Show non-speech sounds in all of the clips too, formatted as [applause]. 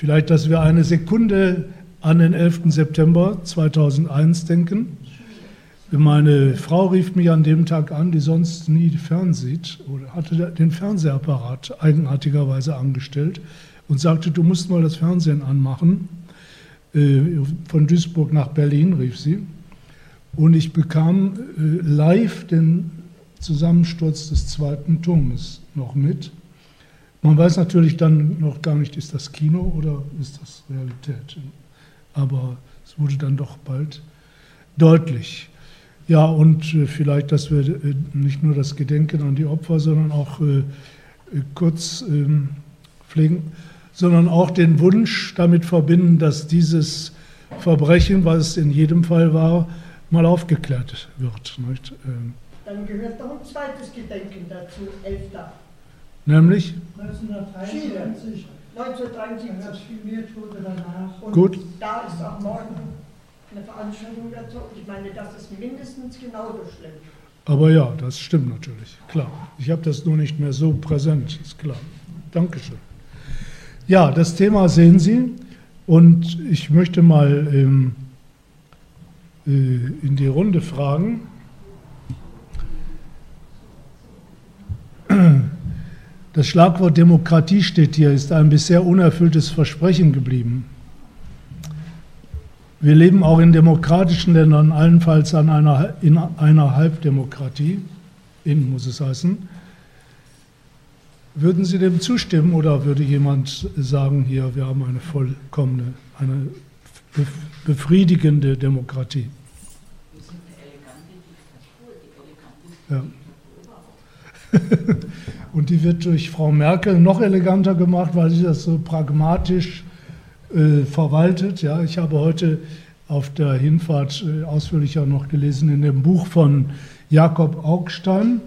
Vielleicht, dass wir eine Sekunde an den 11. September 2001 denken. Meine Frau rief mich an dem Tag an, die sonst nie fernsieht, oder hatte den Fernsehapparat eigenartigerweise angestellt und sagte, du musst mal das Fernsehen anmachen. Äh, von Duisburg nach Berlin rief sie. Und ich bekam äh, live den Zusammensturz des zweiten Turmes noch mit. Man weiß natürlich dann noch gar nicht, ist das Kino oder ist das Realität. Aber es wurde dann doch bald deutlich. Ja, und äh, vielleicht, dass wir äh, nicht nur das Gedenken an die Opfer, sondern auch äh, kurz ähm, pflegen, sondern auch den Wunsch damit verbinden, dass dieses Verbrechen, was es in jedem Fall war, mal aufgeklärt wird. Ähm, dann gehört noch ein zweites Gedenken dazu, 11. Nämlich? 1973. 1973. viel mehr Tote danach. Und Gut. Da ist auch morgen eine Veranstaltung dazu. Ich meine, das ist mindestens genauso schlimm. Aber ja, das stimmt natürlich, klar. Ich habe das nur nicht mehr so präsent, ist klar. Dankeschön. Ja, das Thema sehen Sie und ich möchte mal ähm, äh, in die Runde fragen. [clears throat] Das Schlagwort Demokratie steht hier, ist ein bisher unerfülltes Versprechen geblieben. Wir leben auch in demokratischen Ländern, allenfalls an einer, in einer Halbdemokratie, in muss es heißen. Würden Sie dem zustimmen oder würde jemand sagen, hier, wir haben eine vollkommene, eine befriedigende Demokratie? Wir sind eine elegante Diktatur, die eleganteste. Ja. [laughs] Und die wird durch Frau Merkel noch eleganter gemacht, weil sie das so pragmatisch äh, verwaltet. Ja, ich habe heute auf der Hinfahrt äh, ausführlicher noch gelesen in dem Buch von Jakob Augstein,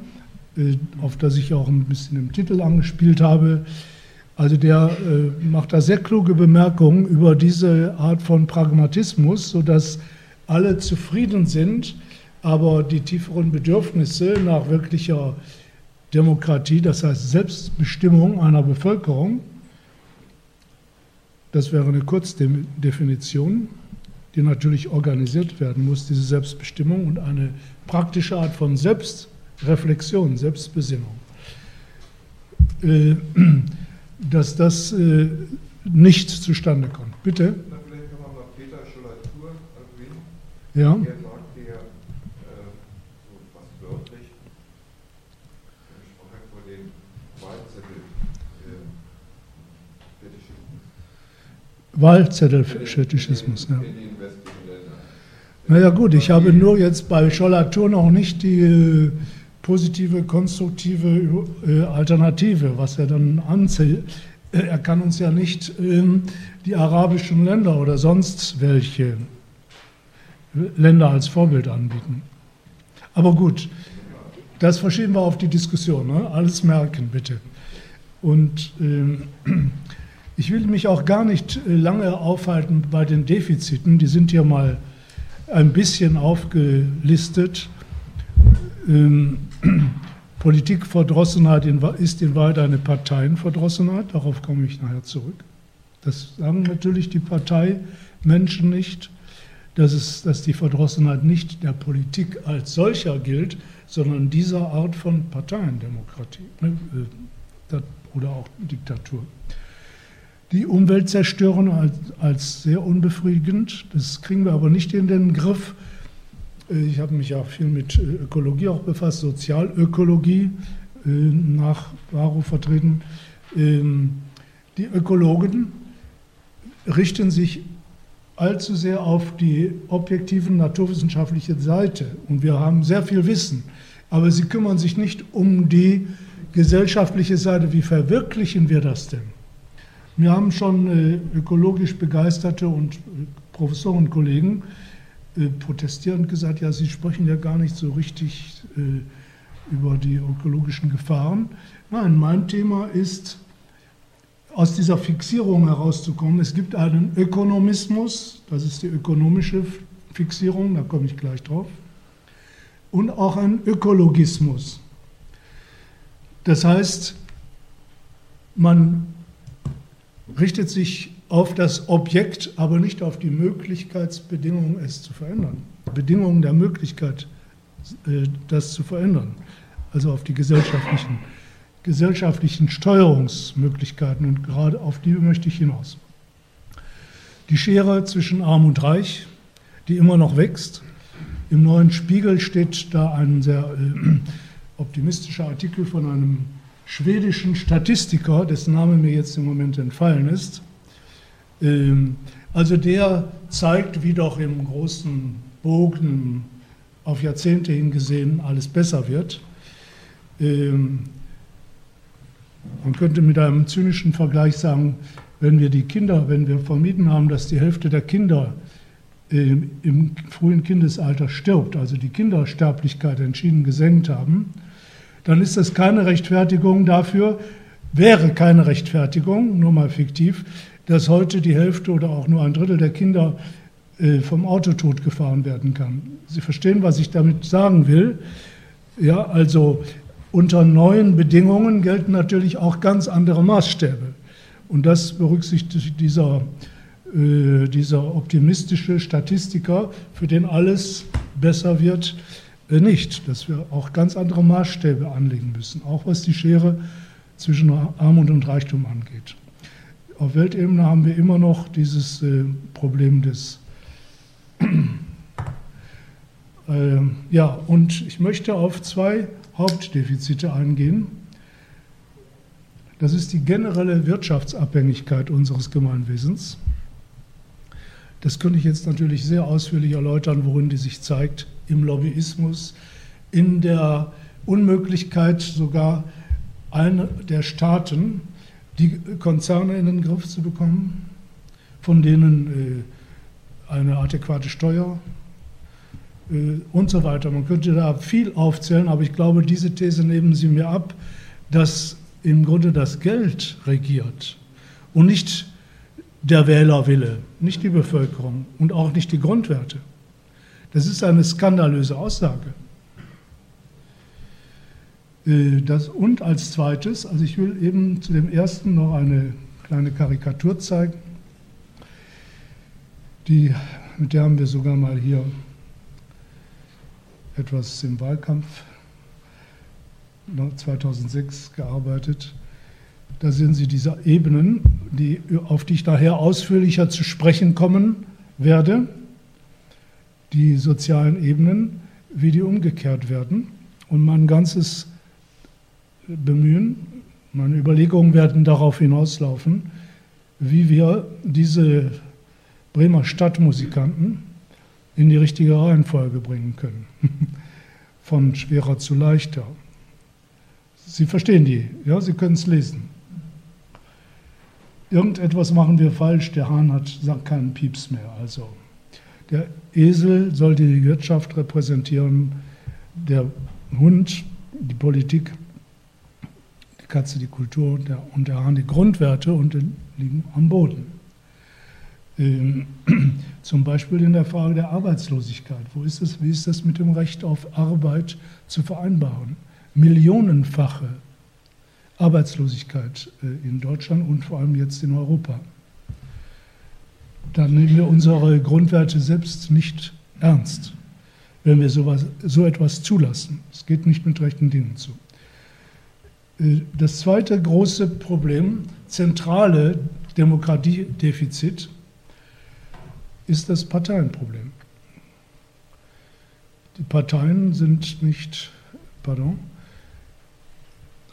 äh, auf das ich auch ein bisschen im Titel angespielt habe. Also der äh, macht da sehr kluge Bemerkungen über diese Art von Pragmatismus, sodass alle zufrieden sind, aber die tieferen Bedürfnisse nach wirklicher Demokratie, das heißt Selbstbestimmung einer Bevölkerung, das wäre eine Kurzdefinition, die natürlich organisiert werden muss, diese Selbstbestimmung und eine praktische Art von Selbstreflexion, Selbstbesinnung. Äh, dass das äh, nicht zustande kommt. Bitte? Na, vielleicht kann man noch Peter Schollatur erwähnen. Ja. Wahlzettelfetischismus. Ja. Naja gut, ich habe nur jetzt bei Schollatur noch nicht die äh, positive, konstruktive äh, Alternative, was er dann anzählt. Äh, er kann uns ja nicht ähm, die arabischen Länder oder sonst welche Länder als Vorbild anbieten. Aber gut, das verschieben wir auf die Diskussion. Ne? Alles merken, bitte. Und ähm, ich will mich auch gar nicht äh, lange aufhalten bei den Defiziten, die sind hier mal ein bisschen aufgelistet. Ähm, [clears throat] Politikverdrossenheit ist in Wahrheit eine Parteienverdrossenheit, darauf komme ich nachher zurück. Das sagen natürlich die Parteimenschen nicht, dass, es, dass die Verdrossenheit nicht der Politik als solcher gilt, sondern dieser Art von Parteiendemokratie ne, äh, oder auch Diktatur die Umwelt zerstören als, als sehr unbefriedigend. Das kriegen wir aber nicht in den Griff. Äh, ich habe mich ja viel mit äh, Ökologie auch befasst, Sozialökologie äh, nach Varo vertreten. Ähm, die Ökologen richten sich allzu sehr auf die objektive naturwissenschaftliche Seite und wir haben sehr viel Wissen, aber sie kümmern sich nicht um die gesellschaftliche Seite. Wie verwirklichen wir das denn? Wir haben schon äh, ökologisch begeisterte und äh, Professorenkollegen äh, protestierend gesagt, ja, Sie sprechen ja gar nicht so richtig über die ökologischen Gefahren. Nein, mein Thema ist, aus dieser Fixierung herauszukommen. Es gibt einen Ökonomismus, das ist die ökonomische Fixierung, da komme ich gleich drauf, und auch einen Ökologismus. Das heißt, man richtet sich auf das Objekt, aber nicht auf die Möglichkeitsbedingungen, es zu verändern. Bedingungen der Möglichkeit, äh, das zu verändern. Also auf die gesellschaftlichen, gesellschaftlichen Steuerungsmöglichkeiten und gerade auf die möchte ich hinaus. Die Schere zwischen Arm und Reich, die immer noch wächst. Im neuen Spiegel steht da ein sehr äh, optimistischer Artikel von einem schwedischen Statistiker, dessen Name mir jetzt im Moment entfallen ist. Ähm, also der zeigt, wie doch im großen Bogen auf Jahrzehnte hingesehen alles besser wird. Ähm, man könnte mit einem zynischen Vergleich sagen, wenn wir die Kinder, wenn wir vermieden haben, dass die Hälfte der Kinder ähm, im frühen Kindesalter stirbt, also die Kindersterblichkeit entschieden gesenkt haben, dann ist das keine Rechtfertigung dafür, wäre keine Rechtfertigung, nur mal fiktiv, dass heute die Hälfte oder auch nur ein Drittel der Kinder äh, vom Auto totgefahren werden kann. Sie verstehen, was ich damit sagen will. Ja, also unter neuen Bedingungen gelten natürlich auch ganz andere Maßstäbe. Und das berücksichtigt dieser, äh, dieser optimistische Statistiker, für den alles besser wird, nicht. Dass wir auch ganz andere Maßstäbe anlegen müssen, auch was die Schere zwischen Armut und Reichtum angeht. Auf Weltebene haben wir immer noch dieses äh, Problem des [clears throat] äh, ja, und ich möchte auf zwei Hauptdefizite eingehen. Das ist die generelle Wirtschaftsabhängigkeit unseres Gemeinwesens. Das könnte ich jetzt natürlich sehr ausführlich erläutern, worin die sich zeigt. Im Lobbyismus, in der Unmöglichkeit sogar einer der Staaten, die Konzerne in den Griff zu bekommen, von denen äh, eine adäquate Steuer äh, und so weiter. Man könnte da viel aufzählen, aber ich glaube, diese These nehmen Sie mir ab, dass im Grunde das Geld regiert und nicht der Wählerwille, nicht die Bevölkerung und auch nicht die Grundwerte. Das ist eine skandalöse Aussage. Äh, das, und als zweites, also ich will eben zu dem ersten noch eine kleine Karikatur zeigen, die, mit der haben wir sogar mal hier etwas im Wahlkampf 2006 gearbeitet. Da sehen Sie diese Ebenen, die, auf die ich nachher ausführlicher zu sprechen kommen werde, die sozialen Ebenen, wie die umgekehrt werden. Und mein ganzes Bemühen, meine Überlegungen werden darauf hinauslaufen, wie wir diese Bremer Stadtmusikanten in die richtige Reihenfolge bringen können. [laughs] Von schwerer zu leichter. Sie verstehen die, ja, Sie können es lesen. Irgendetwas machen wir falsch, der Hahn hat sagt keinen Pieps mehr. Also der Esel soll die Wirtschaft repräsentieren, der Hund die Politik, die Katze die Kultur und der, und der Hahn die Grundwerte und liegen am Boden. Ähm, [clears throat] zum Beispiel in der Frage der Arbeitslosigkeit. Wo ist das, wie ist das mit dem Recht auf Arbeit zu vereinbaren? Millionenfache Arbeitslosigkeit äh, in Deutschland und vor allem jetzt in Europa. Dann nehmen wir unsere Grundwerte selbst nicht ernst, wenn wir sowas, so etwas zulassen. Es geht nicht mit rechten Dingen zu. Äh, das zweite große Problem, zentrale Demokratiedefizit, ist das Parteienproblem. Die Parteien sind nicht, pardon,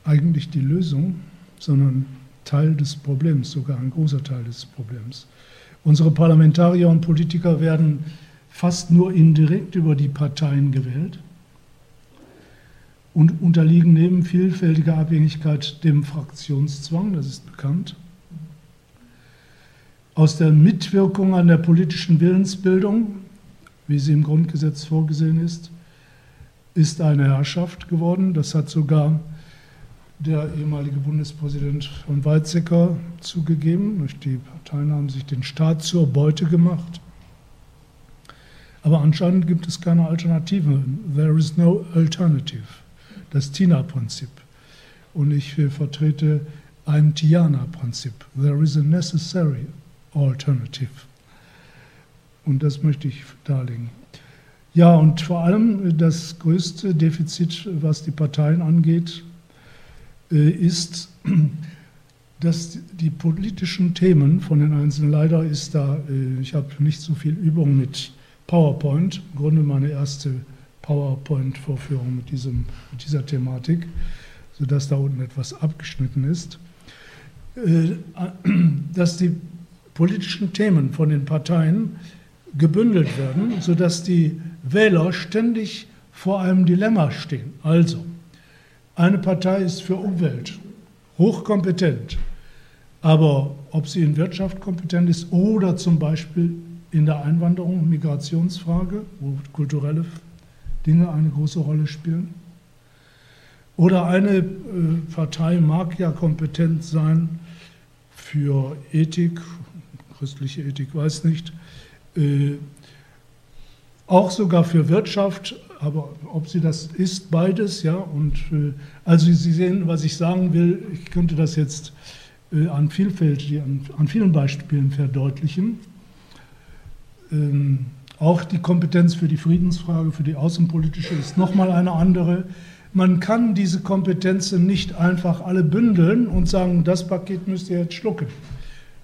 eigentlich die Lösung, sondern Teil des Problems, sogar ein großer Teil des Problems. Unsere Parlamentarier und Politiker werden fast nur indirekt über die Parteien gewählt und unterliegen neben vielfältiger Abhängigkeit dem Fraktionszwang, das ist bekannt aus der Mitwirkung an der politischen Willensbildung, wie sie im Grundgesetz vorgesehen ist, ist eine Herrschaft geworden. Das hat sogar der ehemalige Bundespräsident von Weizsäcker zugegeben. Die Parteien haben sich den Staat zur Beute gemacht. Aber anscheinend gibt es keine Alternative. There is no alternative. Das Tina-Prinzip. Und ich vertrete ein Tiana-Prinzip. There is a necessary alternative. Und das möchte ich darlegen. Ja, und vor allem das größte Defizit, was die Parteien angeht, ist, [clears throat] dass die politischen Themen von den Einzelnen, leider ist da, äh, ich habe nicht so viel Übung mit PowerPoint, im Grunde meine erste PowerPoint-Vorführung mit, mit dieser Thematik, sodass da unten etwas abgeschnitten ist, äh, [clears throat] dass die politischen Themen von den Parteien gebündelt werden, sodass die Wähler ständig vor einem Dilemma stehen. Also, eine Partei ist für Umwelt hochkompetent, aber ob sie in Wirtschaft kompetent ist oder zum Beispiel in der Einwanderung Migrationsfrage, wo kulturelle Dinge eine große Rolle spielen, oder eine äh, Partei mag ja kompetent sein für Ethik, christliche Ethik weiß nicht, äh, auch sogar für Wirtschaft, aber ob sie das ist, beides, ja. Und äh, also Sie sehen, was ich sagen will, ich könnte das jetzt äh, an, Vielfalt, an, an vielen Beispielen verdeutlichen. Ähm, auch die Kompetenz für die Friedensfrage, für die außenpolitische ist nochmal eine andere. Man kann diese Kompetenzen nicht einfach alle bündeln und sagen, das Paket müsst ihr jetzt schlucken.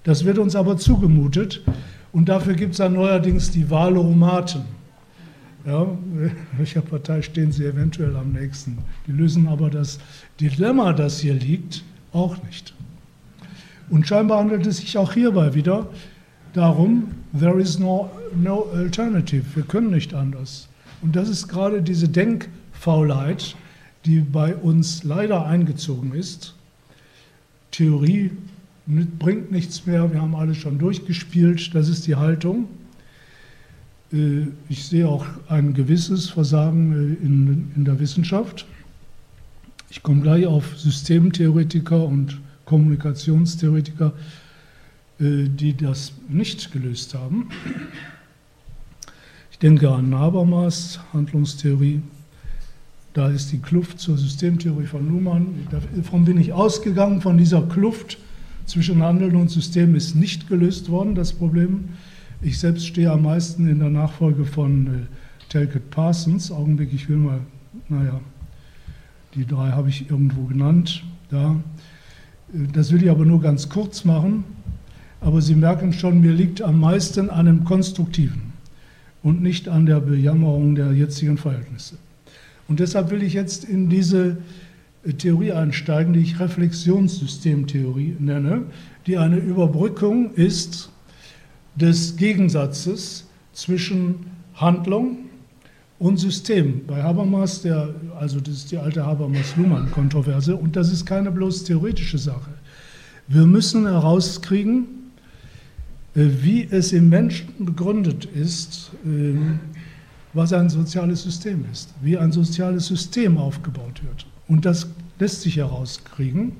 Das wird uns aber zugemutet und dafür gibt es dann neuerdings die Wahlomaten. Ja, [laughs] welcher Partei stehen Sie eventuell am nächsten? Die lösen aber das Dilemma, das hier liegt, auch nicht. Und scheinbar handelt es sich auch hierbei wieder darum, there is no, no alternative, wir können nicht anders. Und das ist gerade diese Denkfaulheit, die bei uns leider eingezogen ist. Theorie bringt nichts mehr, wir haben alle schon durchgespielt, das ist die Haltung. Äh, ich sehe auch ein gewisses Versagen äh, in, in der Wissenschaft. Ich komme gleich auf Systemtheoretiker und Kommunikationstheoretiker, äh, die das nicht gelöst haben. Ich denke an Habermas, Handlungstheorie. Da ist die Kluft zur Systemtheorie von Luhmann. Davon bin ich ausgegangen, von dieser Kluft zwischen Handeln und System ist nicht gelöst worden, das Problem. Ich selbst stehe am meisten in der Nachfolge von äh, Talcott Parsons. Augenblick, ich will mal, naja, die drei habe ich irgendwo genannt. Da. Äh, das will ich aber nur ganz kurz machen. Aber Sie merken schon, mir liegt am meisten an dem Konstruktiven und nicht an der Bejammerung der jetzigen Verhältnisse. Und deshalb will ich jetzt in diese äh, Theorie einsteigen, die ich Reflexionssystemtheorie nenne, die eine Überbrückung ist des Gegensatzes zwischen Handlung und System. Bei Habermas, der, also das ist die alte Habermas-Luhmann-Kontroverse, und das ist keine bloß theoretische Sache. Wir müssen herauskriegen, äh, wie es im Menschen begründet ist, ähm, was ein soziales System ist, wie ein soziales System aufgebaut wird. Und das lässt sich herauskriegen.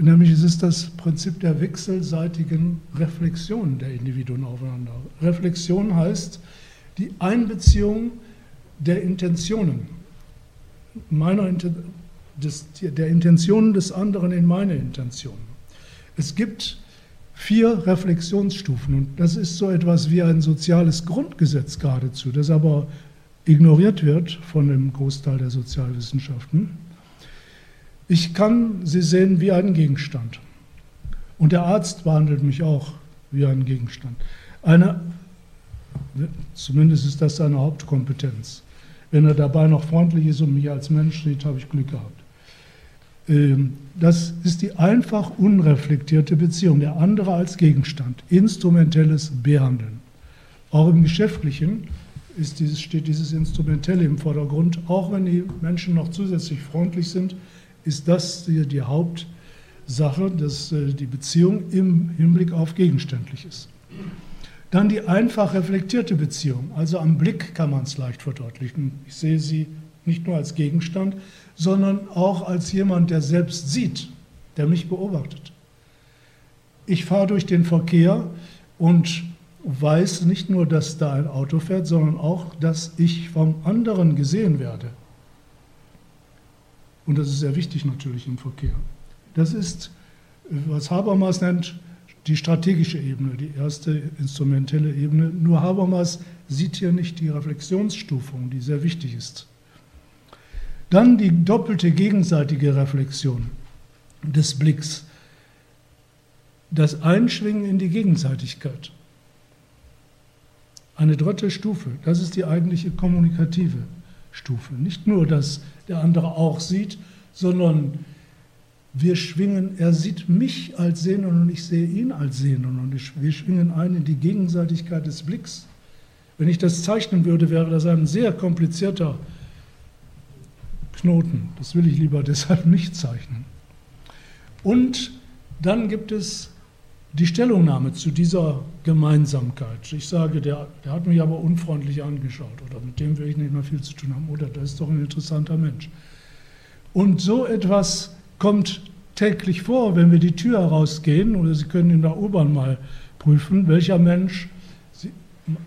Nämlich es ist das Prinzip der wechselseitigen Reflexion der Individuen aufeinander. Reflexion heißt die Einbeziehung der Intentionen, meiner, des, der Intentionen des anderen in meine Intentionen. Es gibt vier Reflexionsstufen. Und das ist so etwas wie ein soziales Grundgesetz geradezu, das aber ignoriert wird von dem Großteil der Sozialwissenschaften. Ich kann sie sehen wie einen Gegenstand. Und der Arzt behandelt mich auch wie einen Gegenstand. Eine, zumindest ist das seine Hauptkompetenz. Wenn er dabei noch freundlich ist und mich als Mensch sieht, habe ich Glück gehabt. Ähm, das ist die einfach unreflektierte Beziehung, der andere als Gegenstand, instrumentelles Behandeln. Auch im Geschäftlichen dieses, steht dieses Instrumentelle im Vordergrund. Auch wenn die Menschen noch zusätzlich freundlich sind, ist das die, die Hauptsache, dass äh, die Beziehung im Hinblick auf Gegenständliches. Dann die einfach reflektierte Beziehung. Also am Blick kann man es leicht verdeutlichen. Ich sehe sie nicht nur als Gegenstand, sondern auch als jemand, der selbst sieht, der mich beobachtet. Ich fahre durch den Verkehr und weiß nicht nur, dass da ein Auto fährt, sondern auch, dass ich vom anderen gesehen werde. Und das ist sehr wichtig natürlich im Verkehr. Das ist, was Habermas nennt, die strategische Ebene, die erste instrumentelle Ebene. Nur Habermas sieht hier nicht die Reflexionsstufung, die sehr wichtig ist. Dann die doppelte gegenseitige Reflexion des Blicks, das Einschwingen in die Gegenseitigkeit. Eine dritte Stufe, das ist die eigentliche kommunikative Stufe. Nicht nur, dass der andere auch sieht, sondern wir schwingen, er sieht mich als Sehenden und ich sehe ihn als Sehenden und wir schwingen ein in die Gegenseitigkeit des Blicks. Wenn ich das zeichnen würde, wäre das ein sehr komplizierter Knoten. Das will ich lieber deshalb nicht zeichnen. Und dann gibt es die Stellungnahme zu dieser Gemeinsamkeit. Ich sage, der, der hat mich aber unfreundlich angeschaut oder mit dem will ich nicht mehr viel zu tun haben oder das ist doch ein interessanter Mensch. Und so etwas kommt täglich vor, wenn wir die Tür herausgehen oder Sie können in der U-Bahn mal prüfen, welcher Mensch, Sie,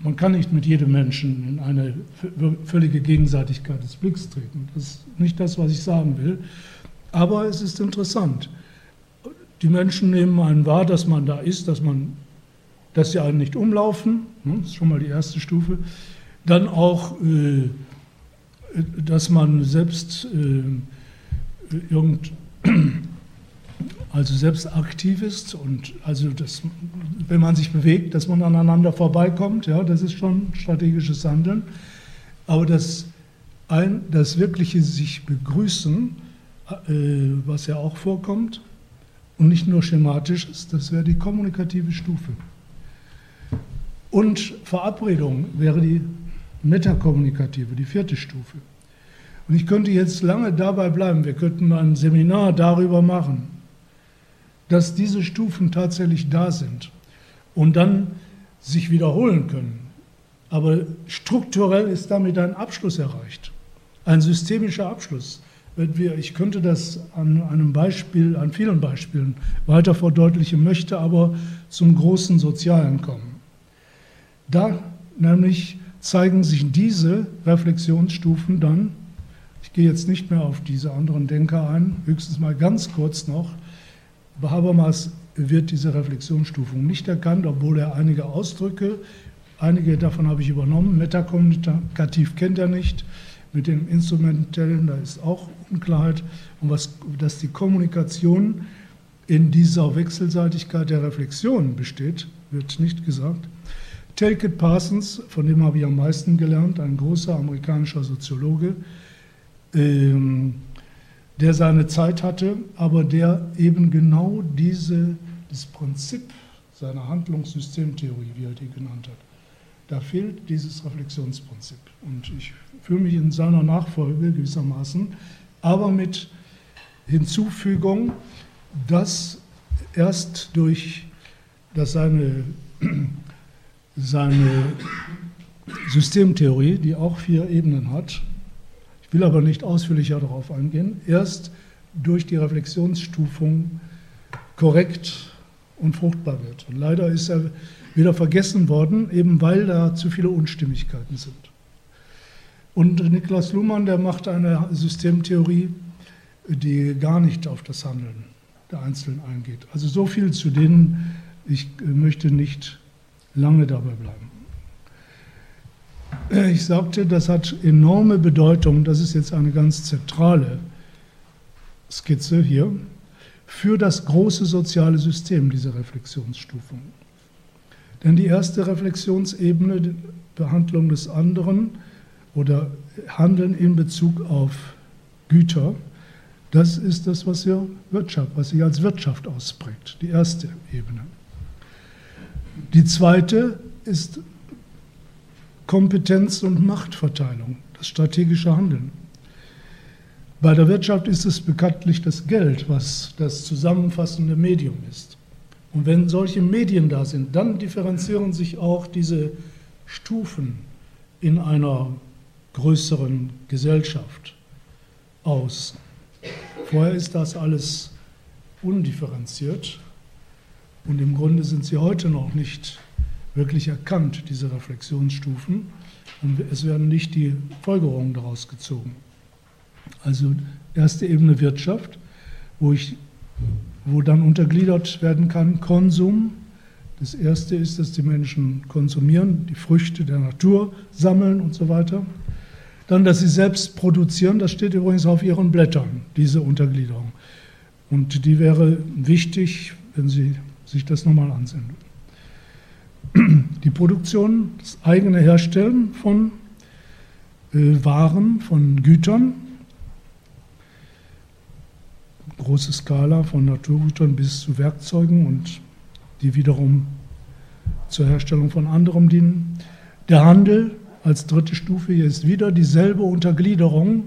man kann nicht mit jedem Menschen in eine völlige Gegenseitigkeit des Blicks treten. Das ist nicht das, was ich sagen will. Aber es ist interessant. Die Menschen nehmen einen wahr, dass man da ist, dass, man, dass sie einen nicht umlaufen. Ne, das ist schon mal die erste Stufe. Dann auch, äh, dass man selbst äh, irgend, [clears throat] also selbst aktiv ist und also das, wenn man sich bewegt, dass man aneinander vorbeikommt, ja, das ist schon strategisches Handeln. Aber das, ein, das wirkliche sich begrüßen, äh, was ja auch vorkommt, und nicht nur schematisch ist, das wäre die kommunikative Stufe. Und Verabredung wäre die metakommunikative, die vierte Stufe. Und ich könnte jetzt lange dabei bleiben, wir könnten mal ein Seminar darüber machen, dass diese Stufen tatsächlich da sind und dann sich wiederholen können. Aber strukturell ist damit ein Abschluss erreicht, ein systemischer Abschluss wir, ich könnte das an einem Beispiel, an vielen Beispielen weiter verdeutlichen, möchte aber zum großen Sozialen kommen. Da nämlich zeigen sich diese Reflexionsstufen dann, ich gehe jetzt nicht mehr auf diese anderen Denker ein, höchstens mal ganz kurz noch, bei Habermas wird diese Reflexionsstufung nicht erkannt, obwohl er einige Ausdrücke, einige davon habe ich übernommen, metakommunikativ kennt er nicht, mit dem Instrumentellen, da ist auch Unklarheit. Und was, dass die Kommunikation in dieser Wechselseitigkeit der Reflexion besteht, wird nicht gesagt. Talcott Parsons, von dem habe ich am meisten gelernt, ein großer amerikanischer Soziologe, ähm, der seine Zeit hatte, aber der eben genau diese, das Prinzip seiner Handlungssystemtheorie, wie er die genannt hat, da fehlt dieses Reflexionsprinzip. Und ich fühle mich in seiner Nachfolge gewissermaßen, aber mit Hinzufügung, dass erst durch dass seine, [clears throat] seine Systemtheorie, die auch vier Ebenen hat, ich will aber nicht ausführlicher darauf eingehen, erst durch die Reflexionsstufung korrekt und fruchtbar wird. Und leider ist er wieder vergessen worden, eben weil da zu viele Unstimmigkeiten sind. Und Niklas Luhmann, der macht eine Systemtheorie, die gar nicht auf das Handeln der Einzelnen eingeht. Also so viel zu denen, ich möchte nicht lange dabei bleiben. Ich sagte, das hat enorme Bedeutung, das ist jetzt eine ganz zentrale Skizze hier, für das große soziale System, diese Reflexionsstufung. Denn die erste Reflexionsebene, die Behandlung des anderen oder Handeln in Bezug auf Güter, das ist das, was, hier Wirtschaft, was sich als Wirtschaft ausprägt, die erste Ebene. Die zweite ist Kompetenz und Machtverteilung, das strategische Handeln. Bei der Wirtschaft ist es bekanntlich das Geld, was das zusammenfassende Medium ist. Und wenn solche Medien da sind, dann differenzieren sich auch diese Stufen in einer größeren Gesellschaft aus. Vorher ist das alles undifferenziert und im Grunde sind sie heute noch nicht wirklich erkannt, diese Reflexionsstufen, und es werden nicht die Folgerungen daraus gezogen. Also erste Ebene Wirtschaft, wo ich wo dann untergliedert werden kann Konsum, Das erste ist, dass die Menschen konsumieren, die Früchte der Natur sammeln und so weiter. Dann, dass sie selbst produzieren, das steht übrigens auf ihren Blättern, diese Untergliederung. Und die wäre wichtig, wenn Sie sich das nochmal ansehen. [clears throat] Die Produktion, das eigene Herstellen von äh, Waren, von Gütern, große Skala von Naturgütern bis zu Werkzeugen und die wiederum zur Herstellung von anderem dienen. Der Handel als dritte Stufe, hier ist wieder dieselbe Untergliederung.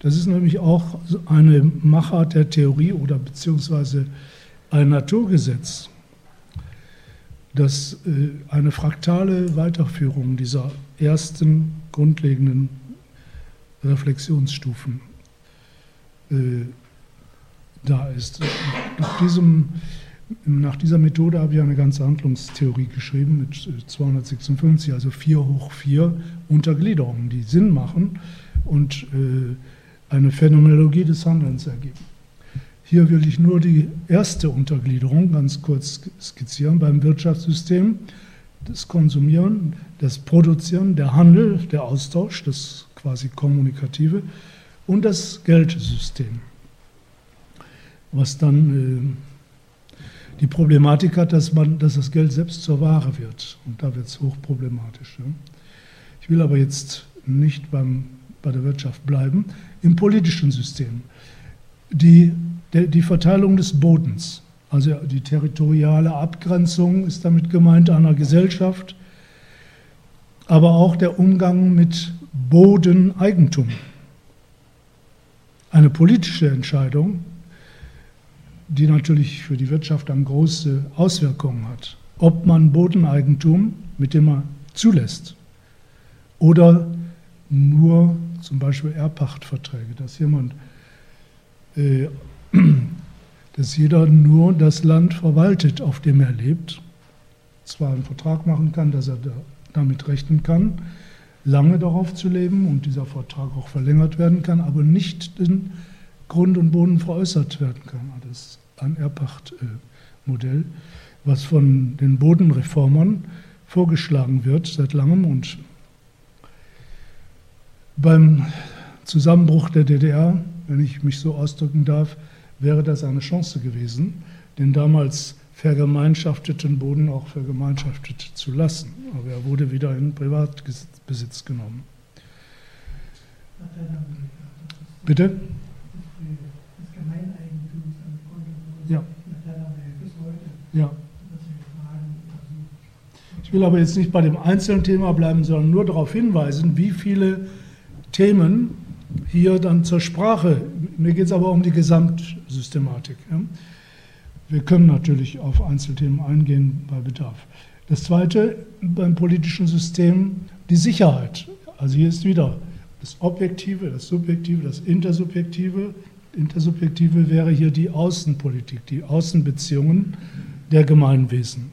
Das ist nämlich auch eine Machart der Theorie oder beziehungsweise ein Naturgesetz, das äh, eine fraktale Weiterführung dieser ersten grundlegenden Reflexionsstufen äh, da ist. Nach, diesem, nach dieser Methode habe ich eine ganze Handlungstheorie geschrieben mit 256, also 4 hoch 4 Untergliederungen, die Sinn machen und äh, eine Phänomenologie des Handelns ergeben. Hier will ich nur die erste Untergliederung ganz kurz skizzieren beim Wirtschaftssystem. Das Konsumieren, das Produzieren, der Handel, der Austausch, das quasi Kommunikative und das Geldsystem was dann äh, die Problematik hat, dass, man, dass das Geld selbst zur Ware wird. Und da wird es hochproblematisch. Ja. Ich will aber jetzt nicht beim, bei der Wirtschaft bleiben. Im politischen System. Die, der, die Verteilung des Bodens, also die territoriale Abgrenzung ist damit gemeint einer Gesellschaft, aber auch der Umgang mit Bodeneigentum. Eine politische Entscheidung, die natürlich für die Wirtschaft dann große Auswirkungen hat. Ob man Bodeneigentum, mit dem man zulässt, oder nur zum Beispiel Erbpachtverträge, dass jemand, äh, [clears throat] dass jeder nur das Land verwaltet, auf dem er lebt, zwar einen Vertrag machen kann, dass er da, damit rechnen kann, lange darauf zu leben und dieser Vertrag auch verlängert werden kann, aber nicht den Grund und Boden veräußert werden kann. Das ein Erbpachtmodell, was von den Bodenreformern vorgeschlagen wird seit langem. Und beim Zusammenbruch der DDR, wenn ich mich so ausdrücken darf, wäre das eine Chance gewesen, den damals vergemeinschafteten Boden auch vergemeinschaftet zu lassen. Aber er wurde wieder in Privatbesitz genommen. Bitte? Das Gemeineigentum ja. Ja. Ich will aber jetzt nicht bei dem einzelnen Thema bleiben, sondern nur darauf hinweisen, wie viele Themen hier dann zur Sprache. Mir geht es aber um die Gesamtsystematik. Ja. Wir können natürlich auf Einzelthemen eingehen bei Bedarf. Das Zweite beim politischen System die Sicherheit. Also hier ist wieder das Objektive, das Subjektive, das Intersubjektive, Intersubjektive wäre hier die Außenpolitik, die Außenbeziehungen der Gemeinwesen,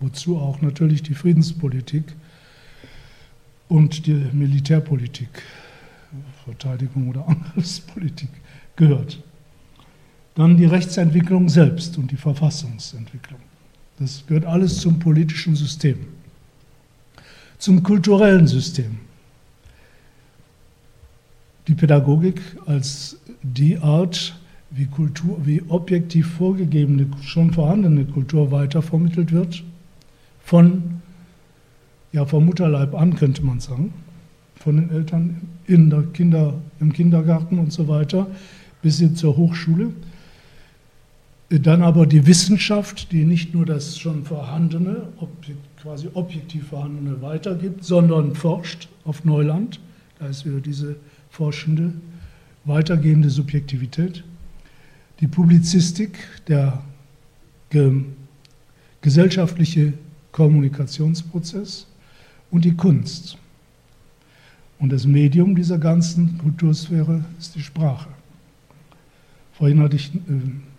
wozu auch natürlich die Friedenspolitik und die Militärpolitik, Verteidigung oder [laughs] Angriffspolitik gehört. Dann die Rechtsentwicklung selbst und die Verfassungsentwicklung. Das gehört alles zum politischen System. Zum kulturellen System. Die Pädagogik als die Art, wie, Kultur, wie objektiv vorgegebene, schon vorhandene Kultur weitervermittelt wird, von, ja, vom Mutterleib an, könnte man sagen, von den Eltern in der Kinder, im Kindergarten und so weiter, bis hin zur Hochschule. Dann aber die Wissenschaft, die nicht nur das schon Vorhandene, quasi objektiv Vorhandene weitergibt, sondern forscht auf Neuland. Da ist wieder diese forschende weitergehende Subjektivität, die Publizistik, der ge gesellschaftliche Kommunikationsprozess und die Kunst. Und das Medium dieser ganzen Kultursphäre ist die Sprache. Vorhin hatte ich äh,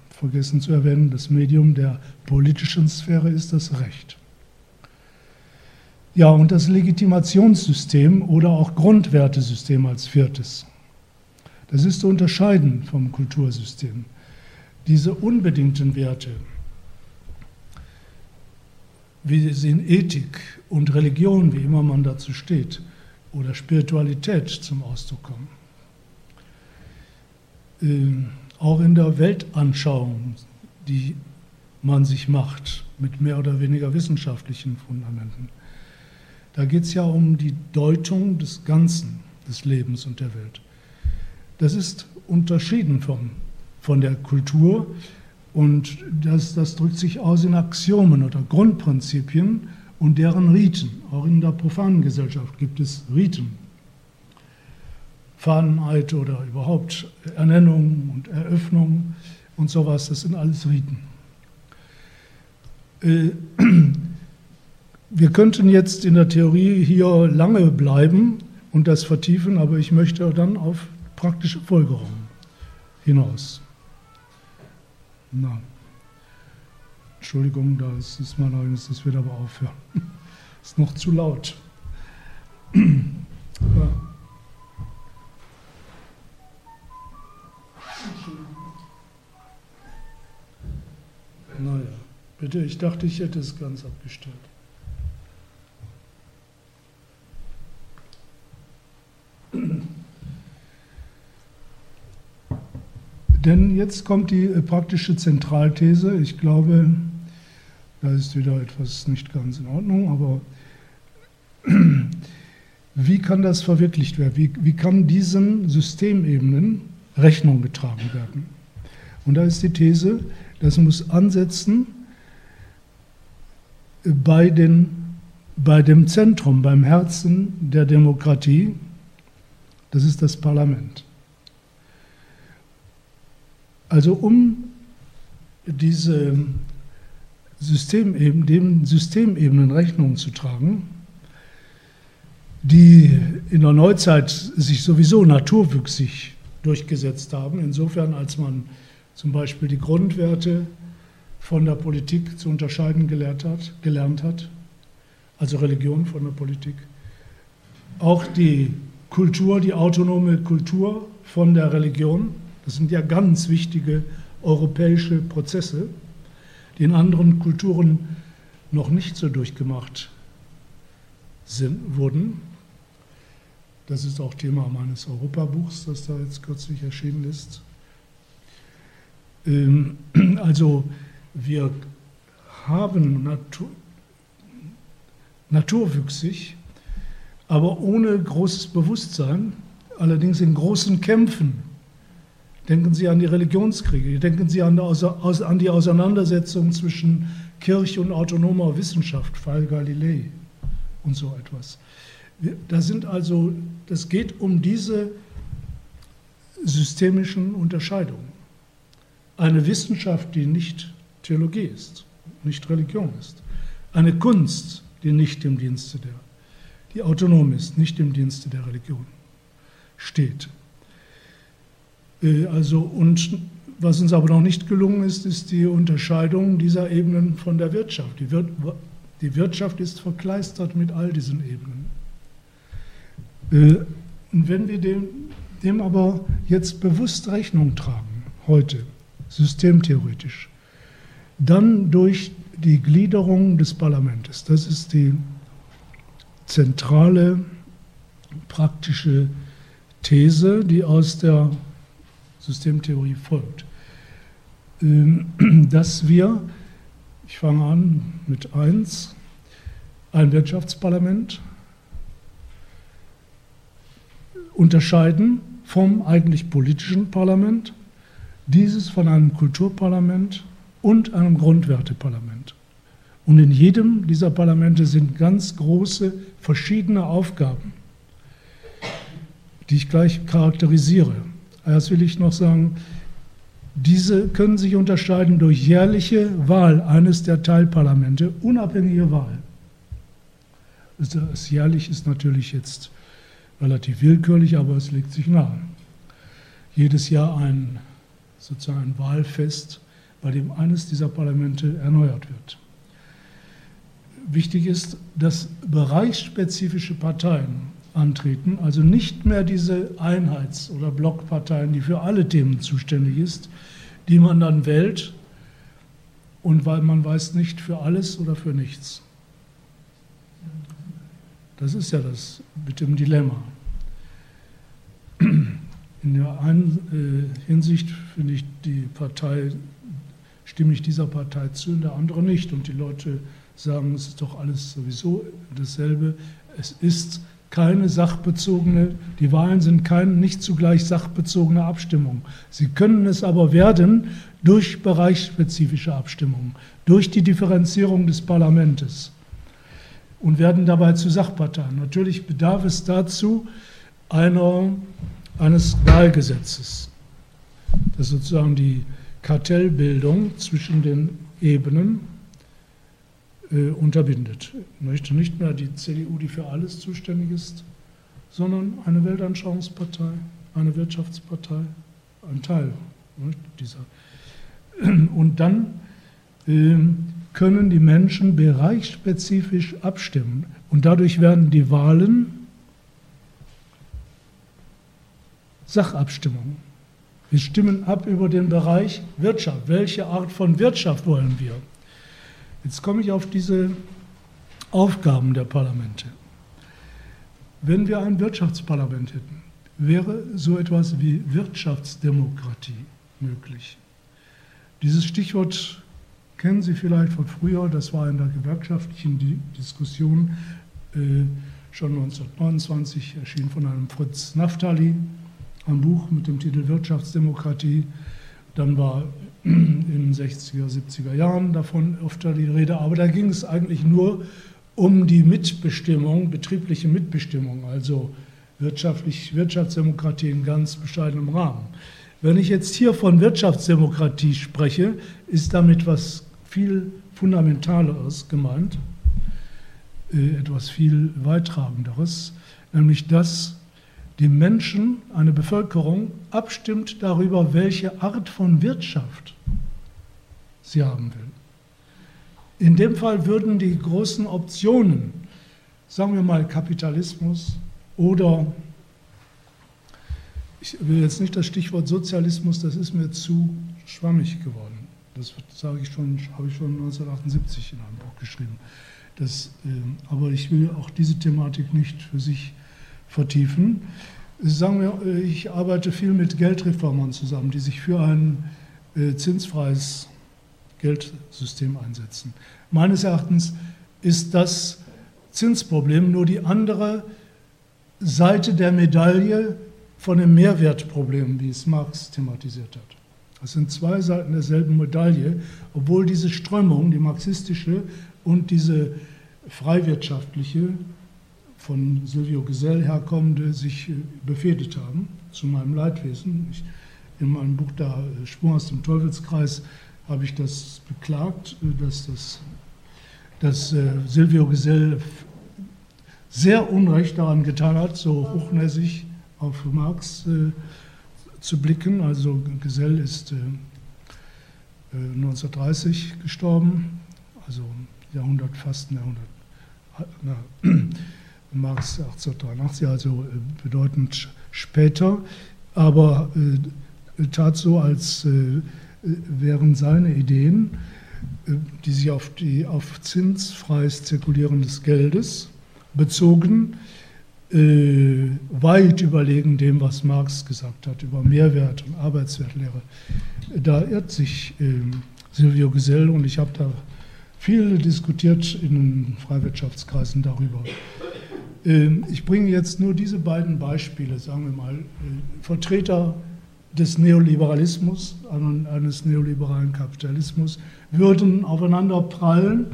vergessen zu erwähnen, das Medium der politischen Sphäre ist das Recht. Ja, und das Legitimationssystem oder auch Grundwertesystem als viertes. Das ist zu unterscheiden vom Kultursystem. Diese unbedingten Werte, wie sie in Ethik und Religion, wie immer man dazu steht, oder Spiritualität zum Ausdruck kommen. Ähm, auch in der Weltanschauung, die man sich macht, mit mehr oder weniger wissenschaftlichen Fundamenten. Da geht es ja um die Deutung des Ganzen des Lebens und der Welt. Das ist unterschieden vom, von der Kultur und das, das drückt sich aus in Axiomen oder Grundprinzipien und deren Riten. Auch in der profanen Gesellschaft gibt es Riten. Fahnenheit oder überhaupt Ernennung und Eröffnung und sowas, das sind alles Riten. Äh, [clears throat] wir könnten jetzt in der Theorie hier lange bleiben und das vertiefen, aber ich möchte dann auf praktische Folgerungen hinaus. Na. Entschuldigung, da ist mal eigenes, das wird aber aufhören. [laughs] ist noch zu laut. [clears throat] ja. Naja, bitte, ich dachte, ich hätte es ganz abgestellt. Denn jetzt kommt die äh, praktische Zentralthese. Ich glaube, da ist wieder etwas nicht ganz in Ordnung, aber [clears throat] wie kann das verwirklicht werden? Wie, wie kann diesen Systemebenen Rechnung getragen werden? Und da ist die These, das muss ansetzen bei, den, bei dem Zentrum, beim Herzen der Demokratie, das ist das Parlament. Also um diese Systemebenen, dem Systemebenen Rechnung zu tragen, die in der Neuzeit sich sowieso naturwüchsig durchgesetzt haben, insofern als man zum Beispiel die Grundwerte von der Politik zu unterscheiden gelernt hat, gelernt hat, also Religion von der Politik, auch die Kultur, die autonome Kultur von der Religion, das sind ja ganz wichtige europäische Prozesse, die in anderen Kulturen noch nicht so durchgemacht sind, wurden. Das ist auch Thema meines Europabuchs, das da jetzt kürzlich erschienen ist. Ähm, [clears throat] also wir haben Natur, naturwüchsig, aber ohne großes Bewusstsein, allerdings in großen Kämpfen Denken Sie an die Religionskriege, denken Sie an, die Auseinandersetzung zwischen Kirche und autonomer Wissenschaft, Fall Galilei und so etwas. Da sind also, das geht um diese systemischen Unterscheidungen. Eine Wissenschaft, die nicht Theologie ist, nicht Religion ist. Eine Kunst, die nicht im Dienste der, die autonom ist, nicht im Dienste der Religion steht. Äh, also, und was uns aber noch nicht gelungen ist, ist die Unterscheidung dieser Ebenen von der Wirtschaft. Die, Wir die Wirtschaft ist verkleistert mit all diesen Ebenen. Äh, und wenn wir dem, dem aber jetzt bewusst Rechnung tragen, heute, systemtheoretisch, dann durch die Gliederung des Parlaments. Das ist die zentrale praktische These, die aus der Systemtheorie folgt. Ähm, [clears throat] dass wir, ich fange an mit 1, ein Wirtschaftsparlament unterscheiden vom eigentlich politischen Parlament, dieses von einem Kulturparlament und einem Grundwerteparlament. Und in jedem dieser Parlamente sind ganz große verschiedene Aufgaben, die ich gleich charakterisiere. Das will ich noch sagen. Diese können sich unterscheiden durch jährliche Wahl eines der Teilparlamente, unabhängige Wahl. Das jährlich ist natürlich jetzt relativ willkürlich, aber es legt sich nahe. Jedes Jahr ein sozusagen Wahlfest, bei dem eines dieser Parlamente erneuert wird. Wichtig ist, dass bereichsspezifische Parteien antreten. Also nicht mehr diese Einheits- oder Blockparteien, die für alle Themen zuständig ist, die man dann wählt und weil man weiß nicht für alles oder für nichts. Das ist ja das mit dem Dilemma. In der einen äh, Hinsicht finde ich die Partei, stimme ich dieser Partei zu, in der anderen nicht. Und die Leute sagen, es ist doch alles sowieso dasselbe. Es ist keine sachbezogene, die Wahlen sind keine, nicht zugleich sachbezogene Abstimmung. Sie können es aber werden durch bereichsspezifische Abstimmungen, durch die Differenzierung des Parlaments und werden dabei zu Sachparteien. Natürlich bedarf es dazu einer eines Wahlgesetzes, das sozusagen die Kartellbildung zwischen den Ebenen äh, unterbindet. Ich möchte nicht mehr die CDU, die für alles zuständig ist, sondern eine Weltanschauungspartei, eine Wirtschaftspartei, ein Teil nicht, dieser. [clears throat] Und dann äh, können die Menschen bereichsspezifisch abstimmen und dadurch werden die Wahlen Sachabstimmung. Wir stimmen ab über den Bereich Wirtschaft. Welche Art von Wirtschaft wollen wir? Jetzt komme ich auf diese Aufgaben der Parlamente. Wenn wir ein Wirtschaftsparlament hätten, wäre so etwas wie Wirtschaftsdemokratie möglich. Dieses Stichwort kennen Sie vielleicht von früher, das war in der gewerkschaftlichen Diskussion äh, schon 1929 erschienen von einem Fritz Naftali, ein Buch mit dem Titel Wirtschaftsdemokratie. Dann war in den 60er, 70er Jahren davon öfter die Rede, aber da ging es eigentlich nur um die Mitbestimmung, betriebliche Mitbestimmung, also wirtschaftlich, Wirtschaftsdemokratie in ganz bescheidenem Rahmen. Wenn ich jetzt hier von Wirtschaftsdemokratie spreche, ist damit was viel Fundamentaleres gemeint, äh, etwas viel Weittragenderes, nämlich dass die Menschen, eine Bevölkerung, abstimmt darüber, welche Art von Wirtschaft sie haben will. In dem Fall würden die großen Optionen, sagen wir mal Kapitalismus oder, ich will jetzt nicht das Stichwort Sozialismus, das ist mir zu schwammig geworden. Das sage ich schon, habe ich schon 1978 in einem Buch geschrieben. Das, äh, aber ich will auch diese Thematik nicht für sich vertiefen. Sagen wir, äh, ich arbeite viel mit Geldreformern zusammen, die sich für ein äh, zinsfreies Geldsystem einsetzen. Meines Erachtens ist das Zinsproblem nur die andere Seite der Medaille von dem Mehrwertproblem, wie es Marx thematisiert hat. Das sind zwei Seiten derselben Medaille, obwohl diese Strömung, die marxistische und diese freiwirtschaftliche, von Silvio Gesell herkommende sich äh, befehdet haben, zu meinem Leidwesen. Ich, in meinem Buch da äh, Sprung aus dem Teufelskreis habe ich das beklagt, äh, dass, das, dass Silvio Gesell sehr Unrecht daran getan hat, so hochnäsig auf Marx äh, zu blicken. Also Gesell ist äh, 1930 gestorben, also Jahrhundert, fast ein Jahrhundert, na, [clears throat] Marx 1883, also äh, bedeutend später, aber äh, tat so, als äh, wären seine Ideen, die sich auf, die, auf zinsfreies Zirkulieren des Geldes bezogen, weit überlegen dem, was Marx gesagt hat über Mehrwert und Arbeitswertlehre. Da irrt sich Silvio Gesell und ich habe da viel diskutiert in den Freiwirtschaftskreisen darüber. Ähm, ich bringe jetzt nur diese beiden Beispiele, sagen wir mal, äh, Vertreter des Neoliberalismus, eines neoliberalen Kapitalismus, würden aufeinander prallen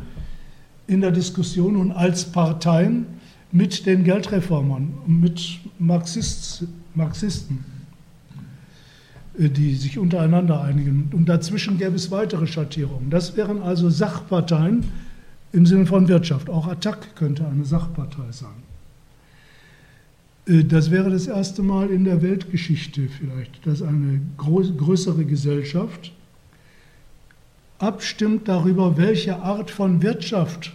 in der Diskussion und als Parteien mit den Geldreformern, mit Marxist, Marxisten, äh, die sich untereinander einigen. Und dazwischen gäbe es weitere Schattierungen. Das wären also Sachparteien im Sinne von Wirtschaft. Auch Attac könnte eine Sachpartei sein. Äh, das wäre das erste Mal in der Weltgeschichte vielleicht, dass eine größere Gesellschaft abstimmt darüber, welche Art von Wirtschaft